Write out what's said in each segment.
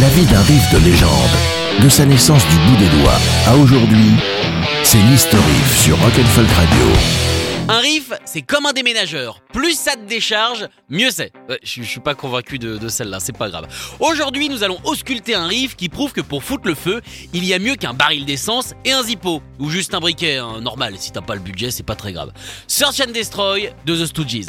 La vie d'un riff de légende, de sa naissance du bout des doigts à aujourd'hui, c'est l'History Riff sur Rock'n'Folk Radio. Un riff, c'est comme un déménageur. Plus ça te décharge, mieux c'est. Ouais, je, suis pas convaincu de, de celle-là, c'est pas grave. Aujourd'hui, nous allons ausculter un riff qui prouve que pour foutre le feu, il y a mieux qu'un baril d'essence et un zippo. Ou juste un briquet, hein, normal. Si t'as pas le budget, c'est pas très grave. Search and Destroy de The Stooges.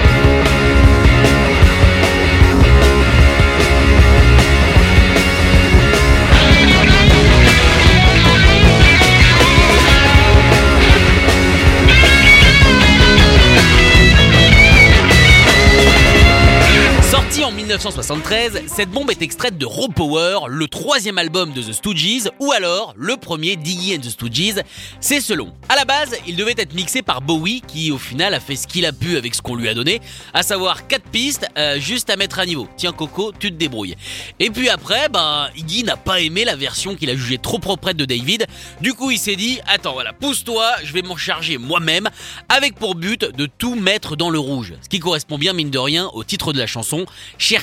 1973, cette bombe est extraite de Raw Power, le troisième album de The Stooges, ou alors le premier Diggy and the Stooges, c'est selon. À la base, il devait être mixé par Bowie, qui au final a fait ce qu'il a pu avec ce qu'on lui a donné, à savoir 4 pistes, euh, juste à mettre à niveau. Tiens Coco, tu te débrouilles. Et puis après, bah, Iggy n'a pas aimé la version qu'il a jugée trop proprette de David, du coup il s'est dit, attends voilà, pousse-toi, je vais m'en charger moi-même, avec pour but de tout mettre dans le rouge, ce qui correspond bien mine de rien au titre de la chanson,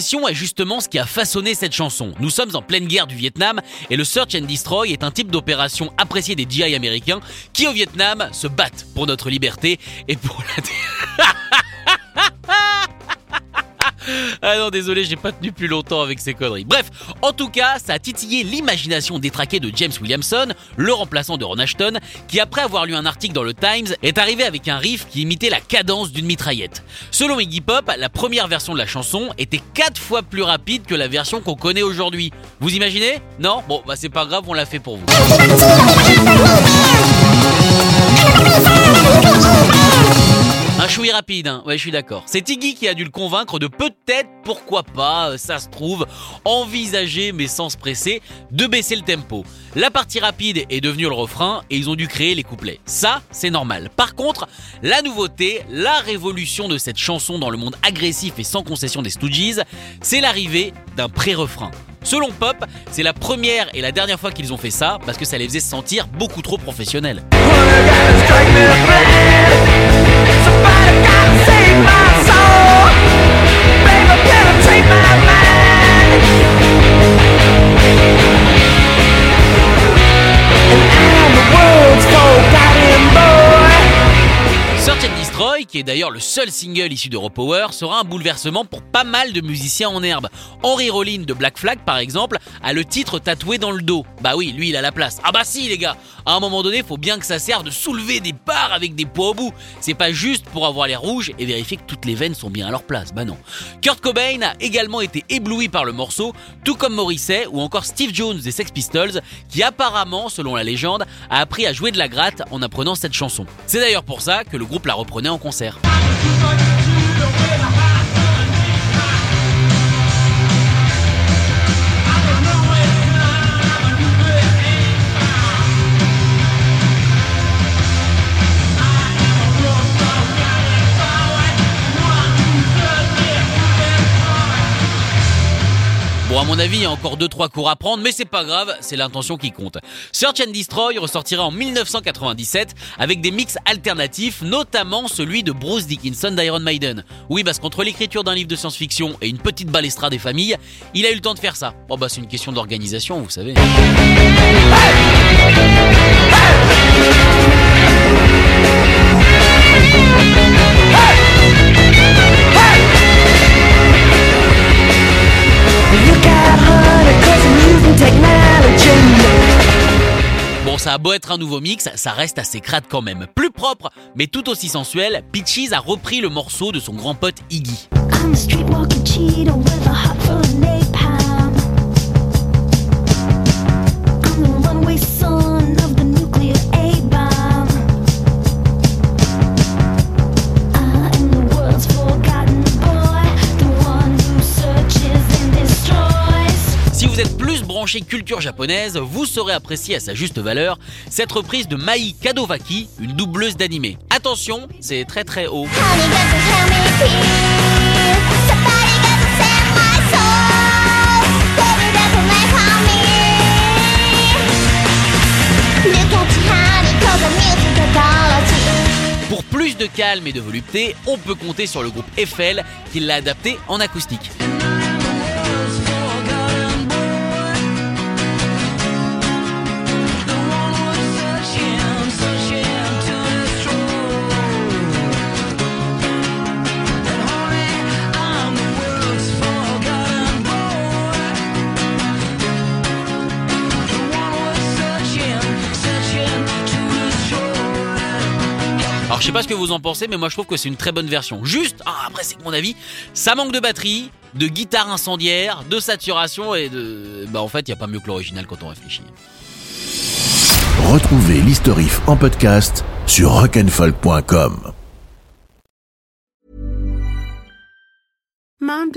expression est justement ce qui a façonné cette chanson. Nous sommes en pleine guerre du Vietnam et le Search and Destroy est un type d'opération apprécié des GI américains qui au Vietnam se battent pour notre liberté et pour la... Ah non, désolé, j'ai pas tenu plus longtemps avec ces conneries. Bref, en tout cas, ça a titillé l'imagination détraquée de James Williamson, le remplaçant de Ron Ashton, qui après avoir lu un article dans le Times, est arrivé avec un riff qui imitait la cadence d'une mitraillette. Selon Iggy Pop, la première version de la chanson était 4 fois plus rapide que la version qu'on connaît aujourd'hui. Vous imaginez? Non? Bon, bah c'est pas grave, on l'a fait pour vous. Un chouï rapide, hein. ouais, je suis d'accord. C'est Iggy qui a dû le convaincre de peut-être, pourquoi pas, euh, ça se trouve, envisager, mais sans se presser, de baisser le tempo. La partie rapide est devenue le refrain et ils ont dû créer les couplets. Ça, c'est normal. Par contre, la nouveauté, la révolution de cette chanson dans le monde agressif et sans concession des Stooges, c'est l'arrivée d'un pré-refrain. Selon Pop, c'est la première et la dernière fois qu'ils ont fait ça parce que ça les faisait se sentir beaucoup trop professionnels. D'ailleurs le seul single issu de Raw Power, sera un bouleversement pour pas mal de musiciens en herbe. Henry Rollin de Black Flag, par exemple, a le titre tatoué dans le dos. Bah oui, lui, il a la place. Ah bah si, les gars À un moment donné, faut bien que ça serve de soulever des barres avec des poids au bout. C'est pas juste pour avoir l'air rouge et vérifier que toutes les veines sont bien à leur place. Bah non. Kurt Cobain a également été ébloui par le morceau, tout comme Morrissey ou encore Steve Jones des Sex Pistols, qui apparemment, selon la légende, a appris à jouer de la gratte en apprenant cette chanson. C'est d'ailleurs pour ça que le groupe la reprenait en concert. Thank you. À mon avis, il y a encore 2-3 cours à prendre, mais c'est pas grave, c'est l'intention qui compte. Search and Destroy ressortira en 1997 avec des mix alternatifs, notamment celui de Bruce Dickinson d'Iron Maiden. Oui, parce qu'entre l'écriture d'un livre de science-fiction et une petite balestra des familles, il a eu le temps de faire ça. Bon, bah, c'est une question d'organisation, vous savez. Ça a beau être un nouveau mix, ça reste assez crade quand même. Plus propre, mais tout aussi sensuel, Peaches a repris le morceau de son grand pote Iggy. Culture japonaise, vous saurez apprécier à sa juste valeur cette reprise de Mai Kadowaki, une doubleuse d'animé. Attention, c'est très très haut. Pour plus de calme et de volupté, on peut compter sur le groupe Eiffel qui l'a adapté en acoustique. Alors je sais pas ce que vous en pensez, mais moi je trouve que c'est une très bonne version. Juste, ah, après c'est mon avis, ça manque de batterie, de guitare incendiaire, de saturation et de... Bah en fait, il y a pas mieux que l'original quand on réfléchit. Retrouvez l'historif en podcast sur rock'n'folk.com.